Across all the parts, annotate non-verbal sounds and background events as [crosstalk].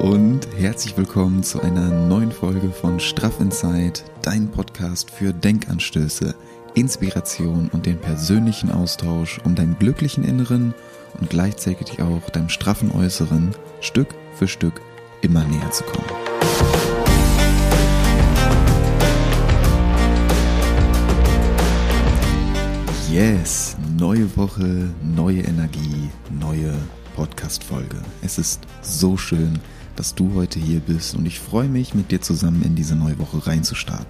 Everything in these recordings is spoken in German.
und herzlich willkommen zu einer neuen Folge von Straff Inside, dein Podcast für Denkanstöße, Inspiration und den persönlichen Austausch, um deinem glücklichen Inneren und gleichzeitig auch deinem straffen Äußeren Stück für Stück immer näher zu kommen. Yes, neue Woche, neue Energie, neue Podcast-Folge. Es ist so schön, dass du heute hier bist und ich freue mich, mit dir zusammen in diese neue Woche reinzustarten.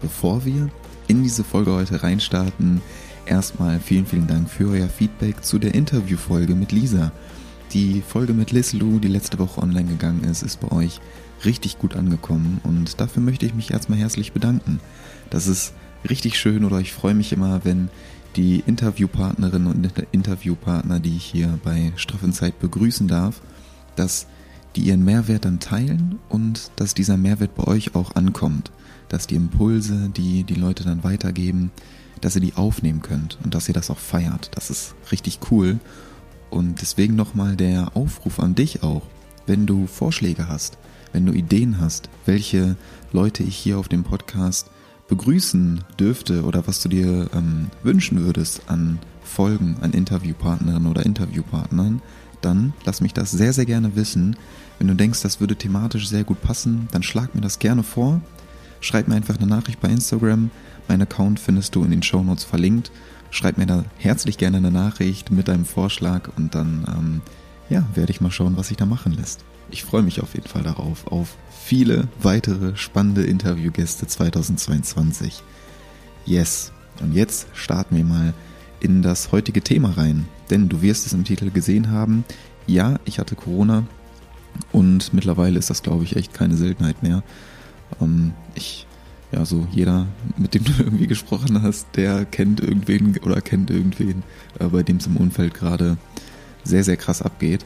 Bevor wir in diese Folge heute reinstarten, erstmal vielen, vielen Dank für euer Feedback zu der Interviewfolge mit Lisa. Die Folge mit Liz Lou, die letzte Woche online gegangen ist, ist bei euch richtig gut angekommen und dafür möchte ich mich erstmal herzlich bedanken. Das ist richtig schön oder ich freue mich immer, wenn die Interviewpartnerinnen und Interviewpartner, die ich hier bei Straffenzeit begrüßen darf, dass die ihren Mehrwert dann teilen und dass dieser Mehrwert bei euch auch ankommt, dass die Impulse, die die Leute dann weitergeben, dass ihr die aufnehmen könnt und dass ihr das auch feiert. Das ist richtig cool. Und deswegen nochmal der Aufruf an dich auch, wenn du Vorschläge hast, wenn du Ideen hast, welche Leute ich hier auf dem Podcast begrüßen dürfte oder was du dir ähm, wünschen würdest an Folgen, an Interviewpartnerinnen oder Interviewpartnern, dann lass mich das sehr, sehr gerne wissen. Wenn du denkst, das würde thematisch sehr gut passen, dann schlag mir das gerne vor. Schreib mir einfach eine Nachricht bei Instagram. Mein Account findest du in den Show Notes verlinkt. Schreib mir da herzlich gerne eine Nachricht mit deinem Vorschlag und dann ähm, ja, werde ich mal schauen, was sich da machen lässt. Ich freue mich auf jeden Fall darauf, auf viele weitere spannende Interviewgäste 2022. Yes. Und jetzt starten wir mal in das heutige Thema rein. Denn du wirst es im Titel gesehen haben. Ja, ich hatte Corona und mittlerweile ist das, glaube ich, echt keine Seltenheit mehr. Ähm, ich, ja, so jeder, mit dem du [laughs] irgendwie gesprochen hast, der kennt irgendwen oder kennt irgendwen, äh, bei dem es im Umfeld gerade sehr, sehr krass abgeht.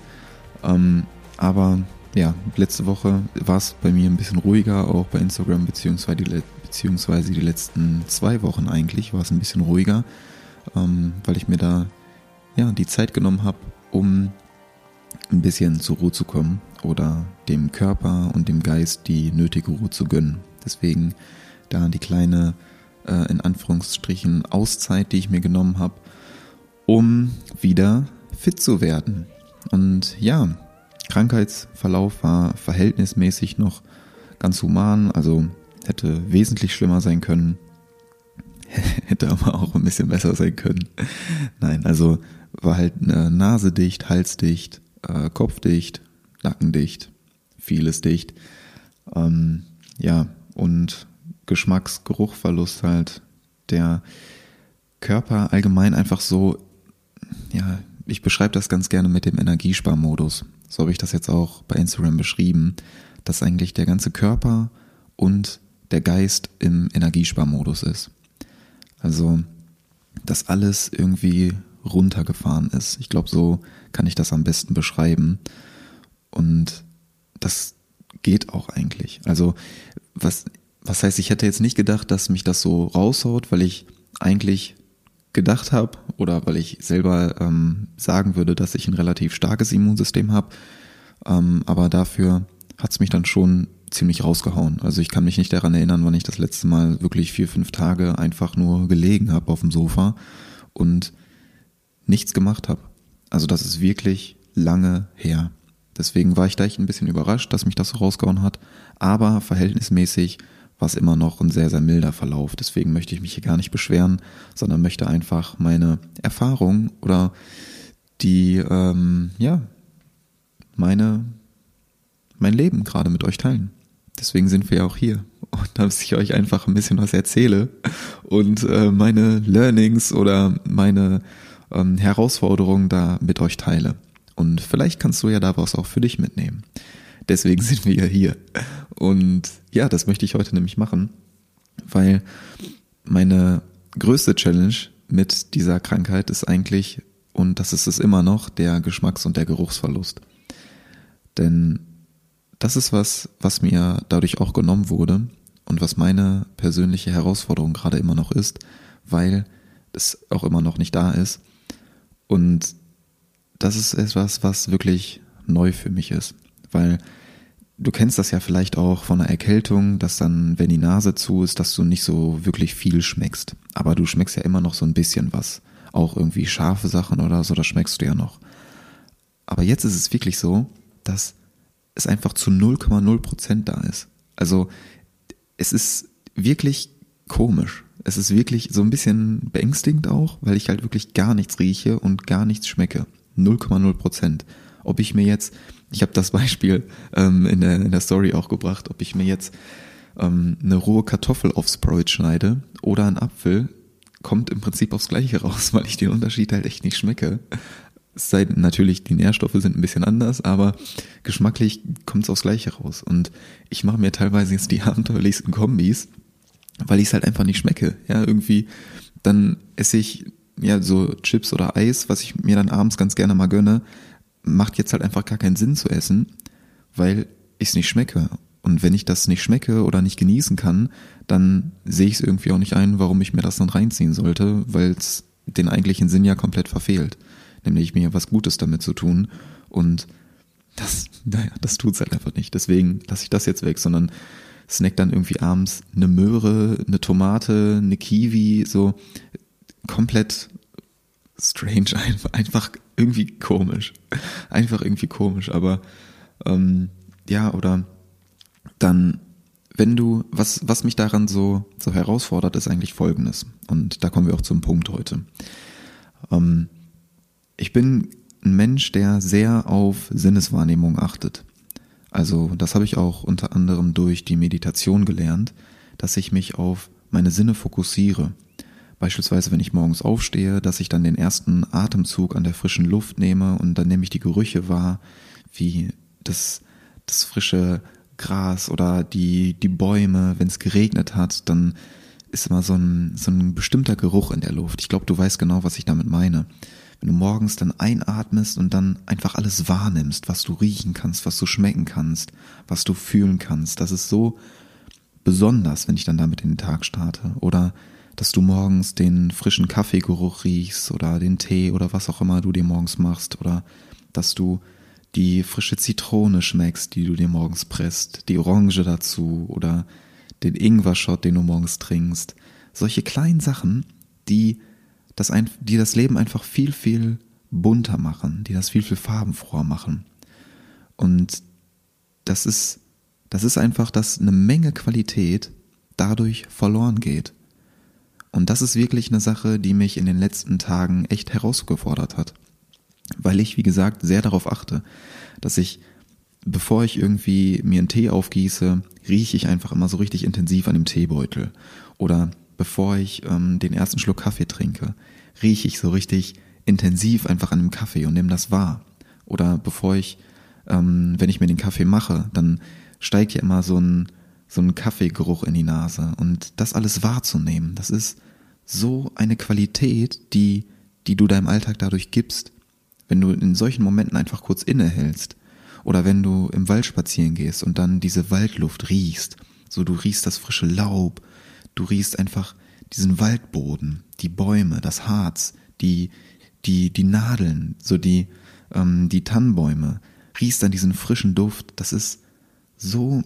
Ähm, aber ja, letzte Woche war es bei mir ein bisschen ruhiger, auch bei Instagram, beziehungsweise die, beziehungsweise die letzten zwei Wochen eigentlich war es ein bisschen ruhiger, ähm, weil ich mir da ja die Zeit genommen habe, um ein bisschen zur Ruhe zu kommen oder dem Körper und dem Geist die nötige Ruhe zu gönnen. Deswegen da die kleine, äh, in Anführungsstrichen, Auszeit, die ich mir genommen habe, um wieder fit zu werden. Und ja, Krankheitsverlauf war verhältnismäßig noch ganz human, also hätte wesentlich schlimmer sein können. [laughs] hätte aber auch ein bisschen besser sein können. Nein, also war halt äh, Nase dicht, Hals dicht, äh, Kopf dicht, Nacken dicht, vieles dicht. Ähm, ja, und Geschmacksgeruchverlust halt. Der Körper allgemein einfach so, ja, ich beschreibe das ganz gerne mit dem Energiesparmodus so habe ich das jetzt auch bei Instagram beschrieben, dass eigentlich der ganze Körper und der Geist im Energiesparmodus ist. Also, dass alles irgendwie runtergefahren ist. Ich glaube, so kann ich das am besten beschreiben. Und das geht auch eigentlich. Also, was, was heißt, ich hätte jetzt nicht gedacht, dass mich das so raushaut, weil ich eigentlich gedacht habe oder weil ich selber ähm, sagen würde, dass ich ein relativ starkes Immunsystem habe. Ähm, aber dafür hat es mich dann schon ziemlich rausgehauen. Also ich kann mich nicht daran erinnern, wann ich das letzte Mal wirklich vier, fünf Tage einfach nur gelegen habe auf dem Sofa und nichts gemacht habe. Also das ist wirklich lange her. Deswegen war ich da echt ein bisschen überrascht, dass mich das so rausgehauen hat. Aber verhältnismäßig war es immer noch ein sehr, sehr milder Verlauf. Deswegen möchte ich mich hier gar nicht beschweren, sondern möchte einfach meine Erfahrung oder die, ähm, ja, meine, mein Leben gerade mit euch teilen. Deswegen sind wir ja auch hier. Und dass ich euch einfach ein bisschen was erzähle und äh, meine Learnings oder meine ähm, Herausforderungen da mit euch teile. Und vielleicht kannst du ja da was auch für dich mitnehmen. Deswegen [laughs] sind wir ja hier. Und ja, das möchte ich heute nämlich machen, weil meine größte Challenge mit dieser Krankheit ist eigentlich, und das ist es immer noch, der Geschmacks- und der Geruchsverlust. Denn das ist was, was mir dadurch auch genommen wurde und was meine persönliche Herausforderung gerade immer noch ist, weil es auch immer noch nicht da ist. Und das ist etwas, was wirklich neu für mich ist, weil du kennst das ja vielleicht auch von einer Erkältung, dass dann, wenn die Nase zu ist, dass du nicht so wirklich viel schmeckst. Aber du schmeckst ja immer noch so ein bisschen was. Auch irgendwie scharfe Sachen oder so, das schmeckst du ja noch. Aber jetzt ist es wirklich so, dass es einfach zu 0,0 Prozent da ist. Also es ist wirklich komisch. Es ist wirklich so ein bisschen beängstigend auch, weil ich halt wirklich gar nichts rieche und gar nichts schmecke. 0,0 Prozent. Ob ich mir jetzt, ich habe das Beispiel ähm, in, der, in der Story auch gebracht, ob ich mir jetzt ähm, eine rohe Kartoffel aufs Brot schneide oder einen Apfel, kommt im Prinzip aufs Gleiche raus, [laughs] weil ich den Unterschied halt echt nicht schmecke. Es sei natürlich, die Nährstoffe sind ein bisschen anders, aber geschmacklich kommt es aufs Gleiche raus. Und ich mache mir teilweise jetzt die [laughs] abenteuerlichsten Kombis, weil ich es halt einfach nicht schmecke. Ja, irgendwie, dann esse ich ja so Chips oder Eis, was ich mir dann abends ganz gerne mal gönne, macht jetzt halt einfach gar keinen Sinn zu essen, weil ich es nicht schmecke. Und wenn ich das nicht schmecke oder nicht genießen kann, dann sehe ich es irgendwie auch nicht ein, warum ich mir das dann reinziehen sollte, weil es den eigentlichen Sinn ja komplett verfehlt. Nämlich mir was Gutes damit zu tun. Und das, [laughs] naja, das tut's halt einfach nicht. Deswegen lasse ich das jetzt weg, sondern snack dann irgendwie abends eine Möhre, eine Tomate, eine Kiwi, so komplett strange, [laughs] einfach, irgendwie komisch. Einfach irgendwie komisch, aber ähm, ja, oder dann, wenn du, was, was mich daran so, so herausfordert, ist eigentlich folgendes. Und da kommen wir auch zum Punkt heute. Ähm, ich bin ein Mensch, der sehr auf Sinneswahrnehmung achtet. Also das habe ich auch unter anderem durch die Meditation gelernt, dass ich mich auf meine Sinne fokussiere. Beispielsweise, wenn ich morgens aufstehe, dass ich dann den ersten Atemzug an der frischen Luft nehme und dann nehme ich die Gerüche wahr, wie das, das frische Gras oder die, die Bäume. Wenn es geregnet hat, dann ist immer so ein, so ein bestimmter Geruch in der Luft. Ich glaube, du weißt genau, was ich damit meine. Wenn du morgens dann einatmest und dann einfach alles wahrnimmst, was du riechen kannst, was du schmecken kannst, was du fühlen kannst, das ist so besonders, wenn ich dann damit in den Tag starte. Oder dass du morgens den frischen Kaffeegeruch riechst oder den Tee oder was auch immer du dir morgens machst oder dass du die frische Zitrone schmeckst, die du dir morgens presst, die Orange dazu oder den Ingwer-Shot, den du morgens trinkst. Solche kleinen Sachen, die das, ein, die das Leben einfach viel, viel bunter machen, die das viel, viel farbenfroher machen. Und das ist, das ist einfach, dass eine Menge Qualität dadurch verloren geht. Und das ist wirklich eine Sache, die mich in den letzten Tagen echt herausgefordert hat. Weil ich, wie gesagt, sehr darauf achte, dass ich, bevor ich irgendwie mir einen Tee aufgieße, rieche ich einfach immer so richtig intensiv an dem Teebeutel. Oder bevor ich ähm, den ersten Schluck Kaffee trinke, rieche ich so richtig intensiv einfach an dem Kaffee und nehme das wahr. Oder bevor ich, ähm, wenn ich mir den Kaffee mache, dann steigt ja immer so ein so ein Kaffeegeruch in die Nase und das alles wahrzunehmen, das ist so eine Qualität, die, die du deinem Alltag dadurch gibst, wenn du in solchen Momenten einfach kurz innehältst oder wenn du im Wald spazieren gehst und dann diese Waldluft riechst, so du riechst das frische Laub, du riechst einfach diesen Waldboden, die Bäume, das Harz, die, die, die Nadeln, so die, ähm, die Tannenbäume, riechst dann diesen frischen Duft, das ist so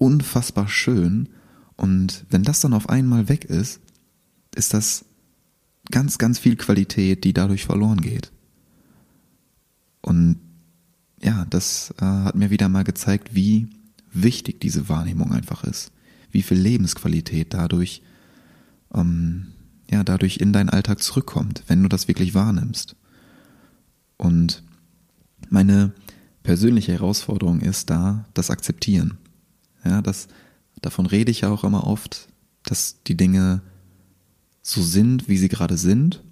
unfassbar schön. Und wenn das dann auf einmal weg ist, ist das ganz, ganz viel Qualität, die dadurch verloren geht. Und ja, das äh, hat mir wieder mal gezeigt, wie wichtig diese Wahrnehmung einfach ist, wie viel Lebensqualität dadurch, ähm, ja, dadurch in deinen Alltag zurückkommt, wenn du das wirklich wahrnimmst. Und meine persönliche Herausforderung ist da das Akzeptieren. Ja, das, davon rede ich ja auch immer oft, dass die Dinge so sind, wie sie gerade sind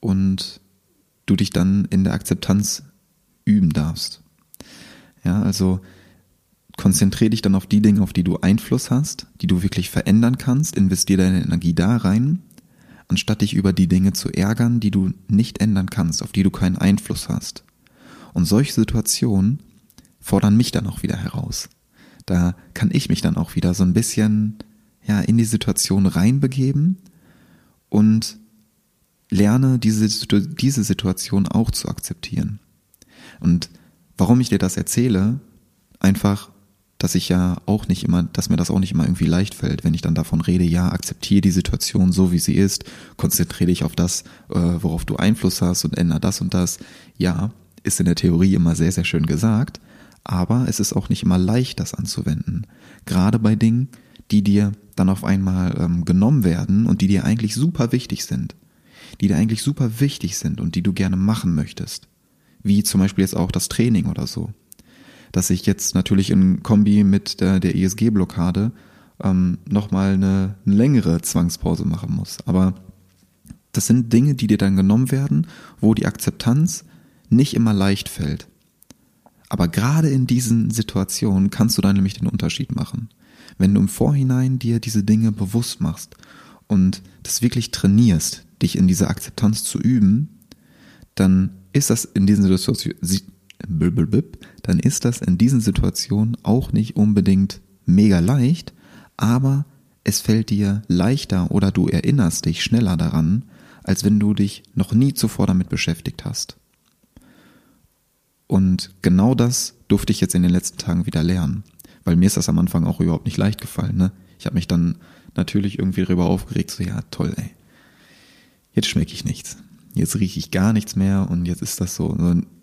und du dich dann in der Akzeptanz üben darfst. Ja, also konzentriere dich dann auf die Dinge, auf die du Einfluss hast, die du wirklich verändern kannst, investiere deine Energie da rein, anstatt dich über die Dinge zu ärgern, die du nicht ändern kannst, auf die du keinen Einfluss hast. Und solche Situationen fordern mich dann auch wieder heraus da kann ich mich dann auch wieder so ein bisschen ja in die Situation reinbegeben und lerne diese, diese Situation auch zu akzeptieren. Und warum ich dir das erzähle, einfach dass ich ja auch nicht immer, dass mir das auch nicht immer irgendwie leicht fällt, wenn ich dann davon rede, ja, akzeptiere die Situation so, wie sie ist, konzentriere dich auf das, äh, worauf du Einfluss hast und ändere das und das. Ja, ist in der Theorie immer sehr, sehr schön gesagt, aber es ist auch nicht immer leicht, das anzuwenden. Gerade bei Dingen, die dir dann auf einmal ähm, genommen werden und die dir eigentlich super wichtig sind. Die dir eigentlich super wichtig sind und die du gerne machen möchtest. Wie zum Beispiel jetzt auch das Training oder so. Dass ich jetzt natürlich in Kombi mit der, der ESG-Blockade ähm, nochmal eine, eine längere Zwangspause machen muss. Aber das sind Dinge, die dir dann genommen werden, wo die Akzeptanz nicht immer leicht fällt. Aber gerade in diesen Situationen kannst du dann nämlich den Unterschied machen. Wenn du im Vorhinein dir diese Dinge bewusst machst und das wirklich trainierst, dich in dieser Akzeptanz zu üben, dann ist das in diesen Situationen, dann ist das in diesen Situationen auch nicht unbedingt mega leicht, aber es fällt dir leichter oder du erinnerst dich schneller daran, als wenn du dich noch nie zuvor damit beschäftigt hast. Und genau das durfte ich jetzt in den letzten Tagen wieder lernen, weil mir ist das am Anfang auch überhaupt nicht leicht gefallen. Ne? Ich habe mich dann natürlich irgendwie darüber aufgeregt, so ja toll, ey, jetzt schmecke ich nichts, jetzt rieche ich gar nichts mehr und jetzt ist das so.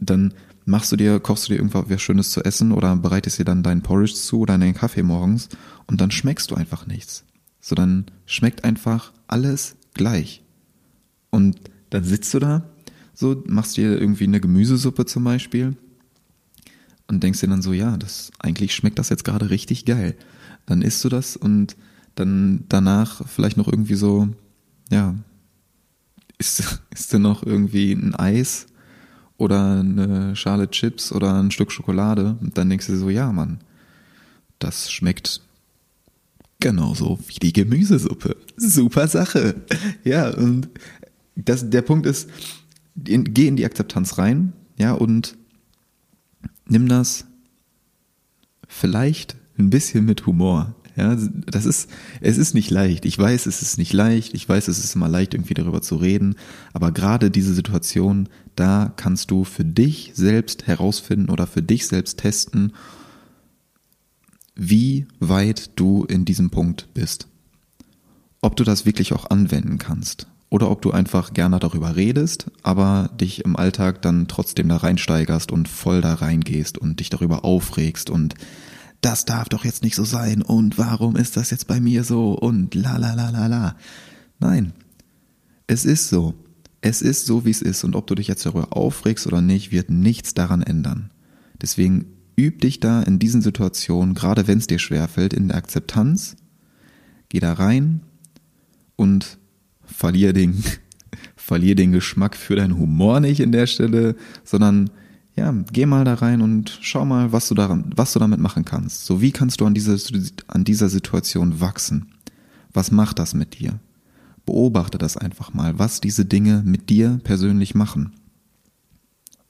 Dann machst du dir, kochst du dir irgendwas Schönes zu essen oder bereitest dir dann deinen Porridge zu oder deinen Kaffee morgens und dann schmeckst du einfach nichts. So dann schmeckt einfach alles gleich. Und dann sitzt du da, so machst dir irgendwie eine Gemüsesuppe zum Beispiel und denkst dir dann so, ja, das eigentlich schmeckt das jetzt gerade richtig geil. Dann isst du das und dann danach vielleicht noch irgendwie so, ja, isst, [laughs] isst du noch irgendwie ein Eis oder eine Schale Chips oder ein Stück Schokolade und dann denkst du so, ja, Mann, das schmeckt genauso wie die Gemüsesuppe. Super Sache. Ja, und das, der Punkt ist, in, geh in die Akzeptanz rein, ja, und nimm das vielleicht ein bisschen mit Humor. Ja, das ist, es ist nicht leicht. Ich weiß, es ist nicht leicht. Ich weiß, es ist immer leicht, irgendwie darüber zu reden. Aber gerade diese Situation, da kannst du für dich selbst herausfinden oder für dich selbst testen, wie weit du in diesem Punkt bist. Ob du das wirklich auch anwenden kannst. Oder ob du einfach gerne darüber redest, aber dich im Alltag dann trotzdem da reinsteigerst und voll da reingehst und dich darüber aufregst und das darf doch jetzt nicht so sein und warum ist das jetzt bei mir so und la la la la la. Nein, es ist so. Es ist so, wie es ist und ob du dich jetzt darüber aufregst oder nicht, wird nichts daran ändern. Deswegen üb dich da in diesen Situationen, gerade wenn es dir schwerfällt, in der Akzeptanz, geh da rein und verlier den, [laughs] verlier den Geschmack für deinen Humor nicht in der Stelle, sondern ja, geh mal da rein und schau mal, was du daran, was du damit machen kannst. So, wie kannst du an dieser, an dieser Situation wachsen? Was macht das mit dir? Beobachte das einfach mal, was diese Dinge mit dir persönlich machen.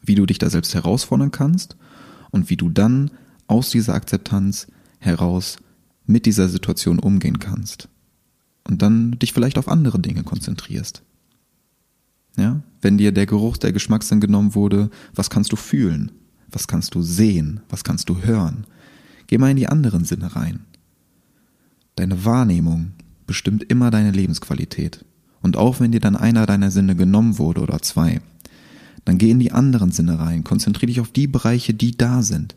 Wie du dich da selbst herausfordern kannst und wie du dann aus dieser Akzeptanz heraus mit dieser Situation umgehen kannst. Und dann dich vielleicht auf andere Dinge konzentrierst. Ja? Wenn dir der Geruch, der Geschmackssinn genommen wurde, was kannst du fühlen? Was kannst du sehen? Was kannst du hören? Geh mal in die anderen Sinne rein. Deine Wahrnehmung bestimmt immer deine Lebensqualität. Und auch wenn dir dann einer deiner Sinne genommen wurde oder zwei, dann geh in die anderen Sinne rein. Konzentriere dich auf die Bereiche, die da sind.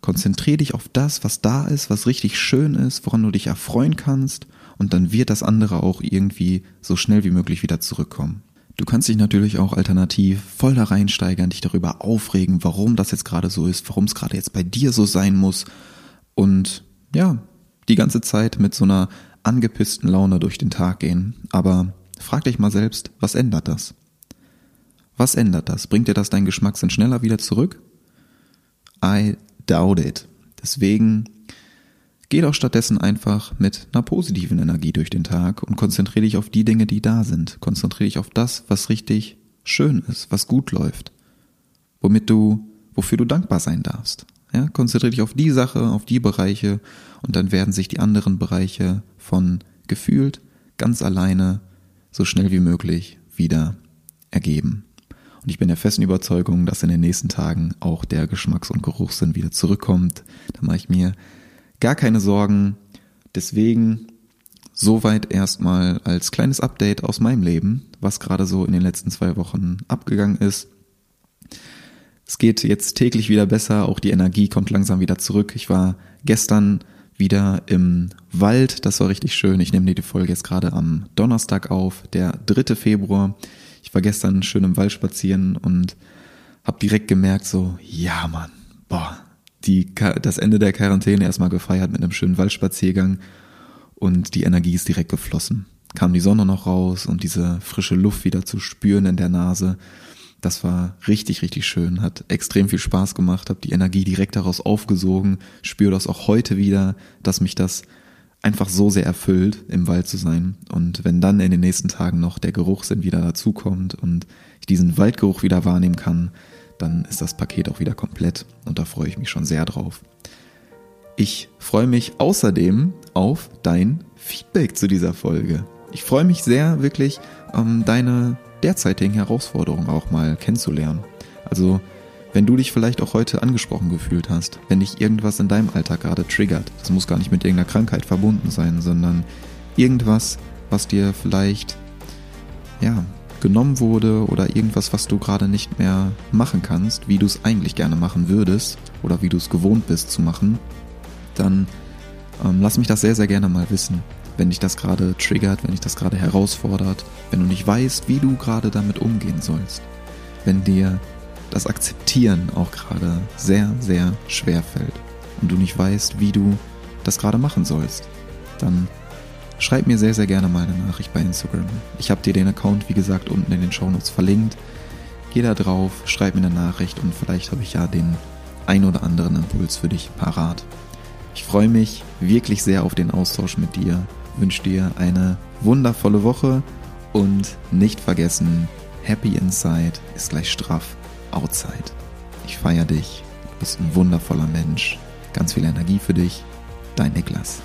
Konzentriere dich auf das, was da ist, was richtig schön ist, woran du dich erfreuen kannst, und dann wird das andere auch irgendwie so schnell wie möglich wieder zurückkommen. Du kannst dich natürlich auch alternativ voll da reinsteigern, dich darüber aufregen, warum das jetzt gerade so ist, warum es gerade jetzt bei dir so sein muss und ja, die ganze Zeit mit so einer angepissten Laune durch den Tag gehen. Aber frag dich mal selbst, was ändert das? Was ändert das? Bringt dir das deinen Geschmackssinn schneller wieder zurück? I doubt it. Deswegen Geh doch stattdessen einfach mit einer positiven Energie durch den Tag und konzentriere dich auf die Dinge, die da sind. Konzentriere dich auf das, was richtig schön ist, was gut läuft, womit du, wofür du dankbar sein darfst. Ja, konzentriere dich auf die Sache, auf die Bereiche und dann werden sich die anderen Bereiche von gefühlt ganz alleine so schnell wie möglich wieder ergeben. Und ich bin der festen Überzeugung, dass in den nächsten Tagen auch der Geschmacks- und Geruchssinn wieder zurückkommt. Da mache ich mir gar keine Sorgen. Deswegen soweit erstmal als kleines Update aus meinem Leben, was gerade so in den letzten zwei Wochen abgegangen ist. Es geht jetzt täglich wieder besser, auch die Energie kommt langsam wieder zurück. Ich war gestern wieder im Wald, das war richtig schön. Ich nehme die Folge jetzt gerade am Donnerstag auf, der 3. Februar. Ich war gestern schön im Wald spazieren und habe direkt gemerkt, so, ja Mann, boah, die, das Ende der Quarantäne erstmal gefeiert mit einem schönen Waldspaziergang und die Energie ist direkt geflossen. Kam die Sonne noch raus und diese frische Luft wieder zu spüren in der Nase. Das war richtig, richtig schön, hat extrem viel Spaß gemacht, habe die Energie direkt daraus aufgesogen, spüre das auch heute wieder, dass mich das einfach so sehr erfüllt, im Wald zu sein. Und wenn dann in den nächsten Tagen noch der Geruchssinn wieder dazukommt und ich diesen Waldgeruch wieder wahrnehmen kann, dann ist das Paket auch wieder komplett und da freue ich mich schon sehr drauf. Ich freue mich außerdem auf dein Feedback zu dieser Folge. Ich freue mich sehr, wirklich ähm, deine derzeitigen Herausforderungen auch mal kennenzulernen. Also, wenn du dich vielleicht auch heute angesprochen gefühlt hast, wenn dich irgendwas in deinem Alltag gerade triggert, das muss gar nicht mit irgendeiner Krankheit verbunden sein, sondern irgendwas, was dir vielleicht, ja, genommen wurde oder irgendwas, was du gerade nicht mehr machen kannst, wie du es eigentlich gerne machen würdest oder wie du es gewohnt bist zu machen, dann ähm, lass mich das sehr, sehr gerne mal wissen. Wenn dich das gerade triggert, wenn dich das gerade herausfordert, wenn du nicht weißt, wie du gerade damit umgehen sollst, wenn dir das Akzeptieren auch gerade sehr, sehr schwer fällt und du nicht weißt, wie du das gerade machen sollst, dann schreib mir sehr, sehr gerne mal eine Nachricht bei Instagram. Ich habe dir den Account, wie gesagt, unten in den Shownotes verlinkt. Geh da drauf, schreib mir eine Nachricht und vielleicht habe ich ja den ein oder anderen Impuls für dich parat. Ich freue mich wirklich sehr auf den Austausch mit dir, wünsche dir eine wundervolle Woche und nicht vergessen, Happy Inside ist gleich straff Outside. Ich feiere dich, du bist ein wundervoller Mensch, ganz viel Energie für dich, dein Niklas.